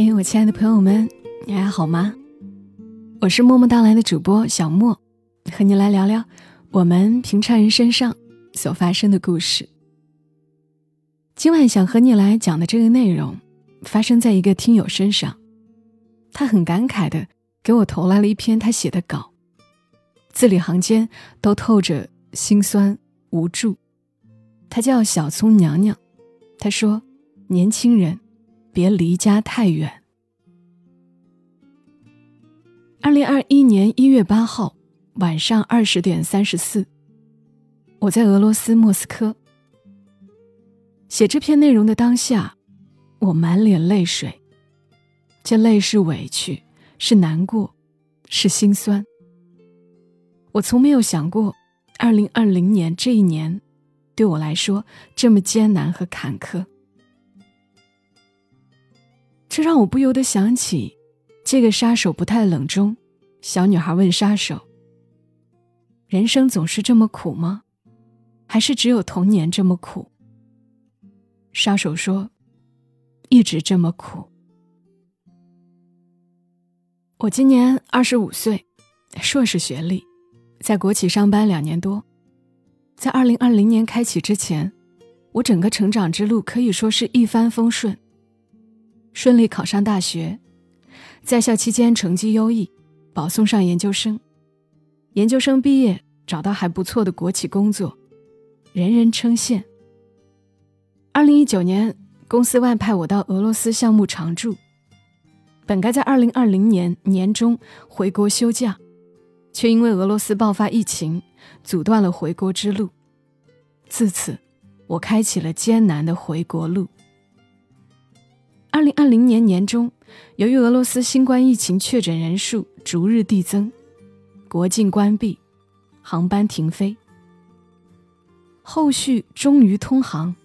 嘿，我亲爱的朋友们，你还好吗？我是默默到来的主播小莫，和你来聊聊我们平常人身上所发生的故事。今晚想和你来讲的这个内容，发生在一个听友身上，他很感慨的给我投来了一篇他写的稿，字里行间都透着心酸无助。他叫小葱娘娘，他说：“年轻人。”别离家太远。二零二一年一月八号晚上二十点三十四，我在俄罗斯莫斯科写这篇内容的当下，我满脸泪水，这泪是委屈，是难过，是心酸。我从没有想过，二零二零年这一年，对我来说这么艰难和坎坷。这让我不由得想起，这个杀手不太冷中，小女孩问杀手：“人生总是这么苦吗？还是只有童年这么苦？”杀手说：“一直这么苦。”我今年二十五岁，硕士学历，在国企上班两年多。在二零二零年开启之前，我整个成长之路可以说是一帆风顺。顺利考上大学，在校期间成绩优异，保送上研究生。研究生毕业，找到还不错的国企工作，人人称羡。二零一九年，公司外派我到俄罗斯项目常驻，本该在二零二零年年中回国休假，却因为俄罗斯爆发疫情，阻断了回国之路。自此，我开启了艰难的回国路。二零二零年年中，由于俄罗斯新冠疫情确诊人数逐日递增，国境关闭，航班停飞。后续终于通航，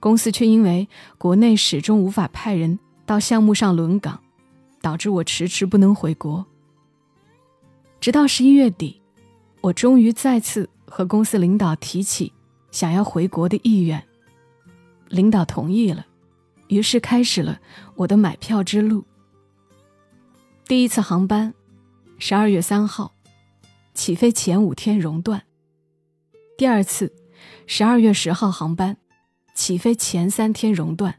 公司却因为国内始终无法派人到项目上轮岗，导致我迟迟不能回国。直到十一月底，我终于再次和公司领导提起想要回国的意愿，领导同意了。于是开始了我的买票之路。第一次航班，十二月三号，起飞前五天熔断；第二次，十二月十号航班，起飞前三天熔断；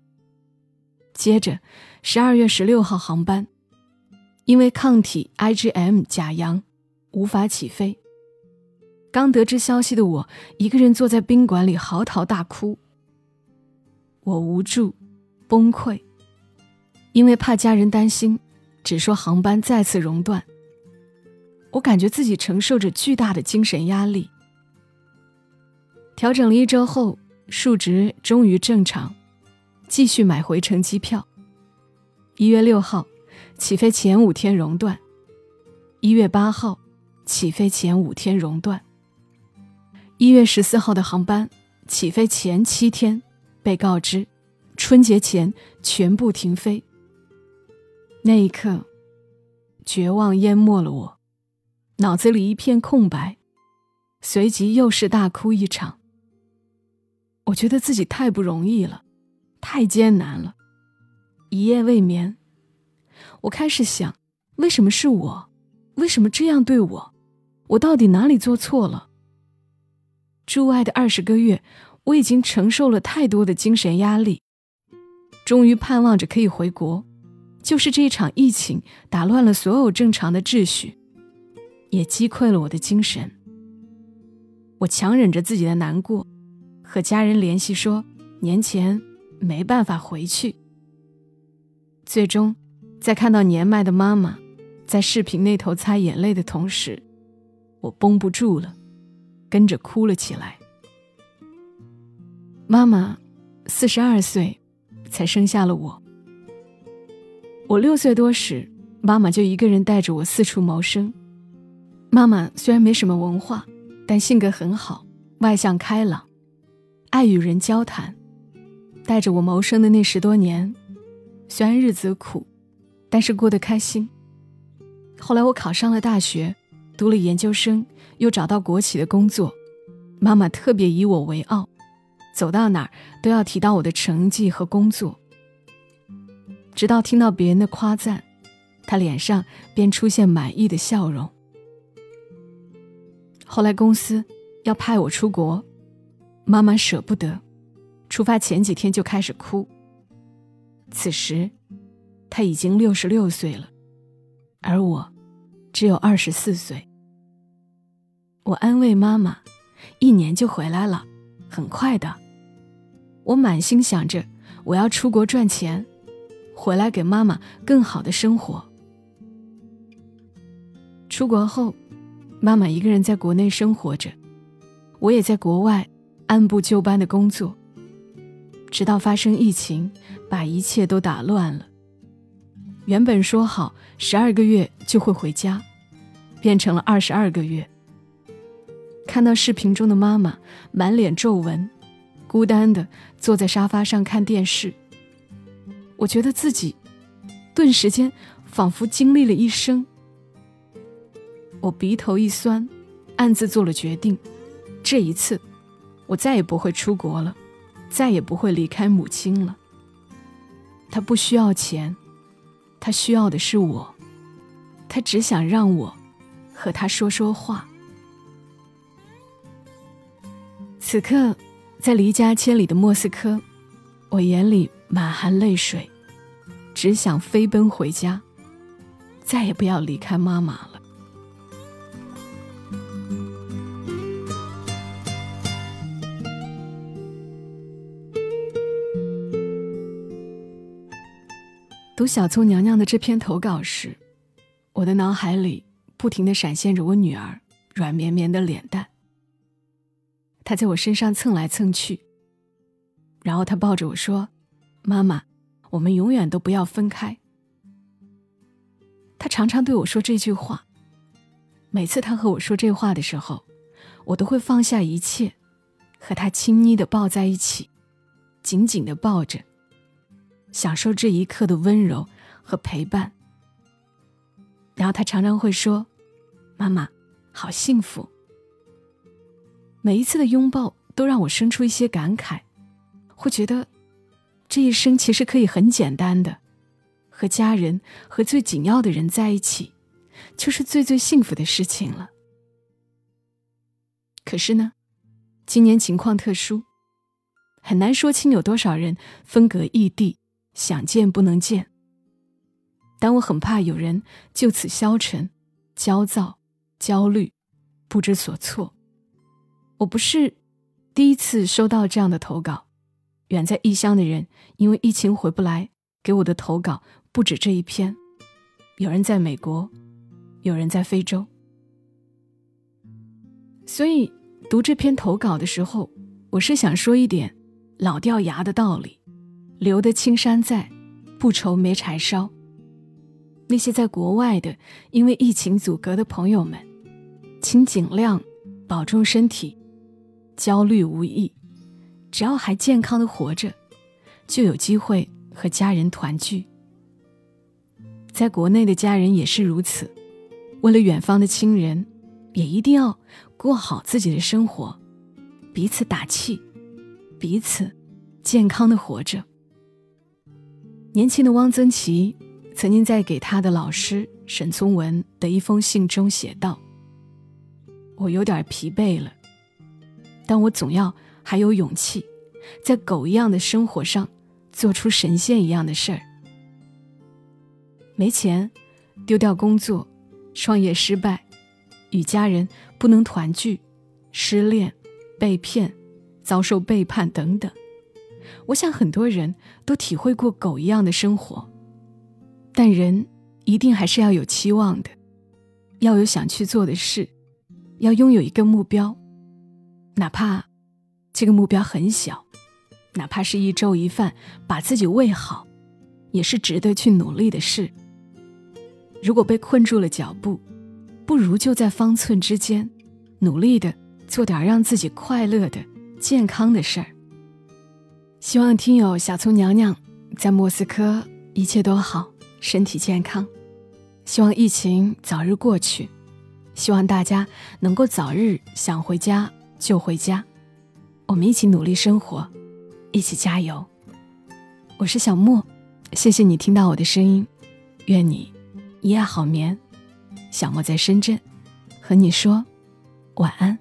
接着，十二月十六号航班，因为抗体 IgM 假阳，无法起飞。刚得知消息的我，一个人坐在宾馆里嚎啕大哭。我无助。崩溃，因为怕家人担心，只说航班再次熔断。我感觉自己承受着巨大的精神压力。调整了一周后，数值终于正常，继续买回程机票。一月六号，起飞前五天熔断；一月八号，起飞前五天熔断；一月十四号的航班，起飞前七天被告知。春节前全部停飞。那一刻，绝望淹没了我，脑子里一片空白，随即又是大哭一场。我觉得自己太不容易了，太艰难了，一夜未眠。我开始想，为什么是我？为什么这样对我？我到底哪里做错了？驻外的二十个月，我已经承受了太多的精神压力。终于盼望着可以回国，就是这一场疫情打乱了所有正常的秩序，也击溃了我的精神。我强忍着自己的难过，和家人联系说年前没办法回去。最终，在看到年迈的妈妈在视频那头擦眼泪的同时，我绷不住了，跟着哭了起来。妈妈，四十二岁。才生下了我。我六岁多时，妈妈就一个人带着我四处谋生。妈妈虽然没什么文化，但性格很好，外向开朗，爱与人交谈。带着我谋生的那十多年，虽然日子苦，但是过得开心。后来我考上了大学，读了研究生，又找到国企的工作，妈妈特别以我为傲。走到哪儿都要提到我的成绩和工作。直到听到别人的夸赞，他脸上便出现满意的笑容。后来公司要派我出国，妈妈舍不得，出发前几天就开始哭。此时，他已经六十六岁了，而我只有二十四岁。我安慰妈妈：“一年就回来了，很快的。”我满心想着我要出国赚钱，回来给妈妈更好的生活。出国后，妈妈一个人在国内生活着，我也在国外按部就班的工作。直到发生疫情，把一切都打乱了。原本说好十二个月就会回家，变成了二十二个月。看到视频中的妈妈满脸皱纹，孤单的坐在沙发上看电视，我觉得自己顿时间仿佛经历了一生。我鼻头一酸，暗自做了决定：这一次，我再也不会出国了，再也不会离开母亲了。他不需要钱，他需要的是我，他只想让我和他说说话。此刻，在离家千里的莫斯科，我眼里满含泪水，只想飞奔回家，再也不要离开妈妈了。读小葱娘娘的这篇投稿时，我的脑海里不停的闪现着我女儿软绵绵的脸蛋。他在我身上蹭来蹭去，然后他抱着我说：“妈妈，我们永远都不要分开。”他常常对我说这句话。每次他和我说这话的时候，我都会放下一切，和他亲昵的抱在一起，紧紧的抱着，享受这一刻的温柔和陪伴。然后他常常会说：“妈妈，好幸福。”每一次的拥抱都让我生出一些感慨，会觉得这一生其实可以很简单的，和家人和最紧要的人在一起，就是最最幸福的事情了。可是呢，今年情况特殊，很难说清有多少人分隔异地，想见不能见。但我很怕有人就此消沉、焦躁、焦虑、不知所措。我不是第一次收到这样的投稿，远在异乡的人因为疫情回不来，给我的投稿不止这一篇。有人在美国，有人在非洲。所以读这篇投稿的时候，我是想说一点老掉牙的道理：留得青山在，不愁没柴烧。那些在国外的，因为疫情阻隔的朋友们，请尽量保重身体。焦虑无益，只要还健康的活着，就有机会和家人团聚。在国内的家人也是如此，为了远方的亲人，也一定要过好自己的生活，彼此打气，彼此健康的活着。年轻的汪曾祺曾经在给他的老师沈从文的一封信中写道：“我有点疲惫了。”但我总要还有勇气，在狗一样的生活上做出神仙一样的事儿。没钱，丢掉工作，创业失败，与家人不能团聚，失恋，被骗，遭受背叛等等。我想很多人都体会过狗一样的生活，但人一定还是要有期望的，要有想去做的事，要拥有一个目标。哪怕这个目标很小，哪怕是一粥一饭把自己喂好，也是值得去努力的事。如果被困住了脚步，不如就在方寸之间，努力的做点让自己快乐的、健康的事儿。希望听友小葱娘娘在莫斯科一切都好，身体健康。希望疫情早日过去，希望大家能够早日想回家。就回家，我们一起努力生活，一起加油。我是小莫，谢谢你听到我的声音，愿你一夜好眠。小莫在深圳，和你说晚安。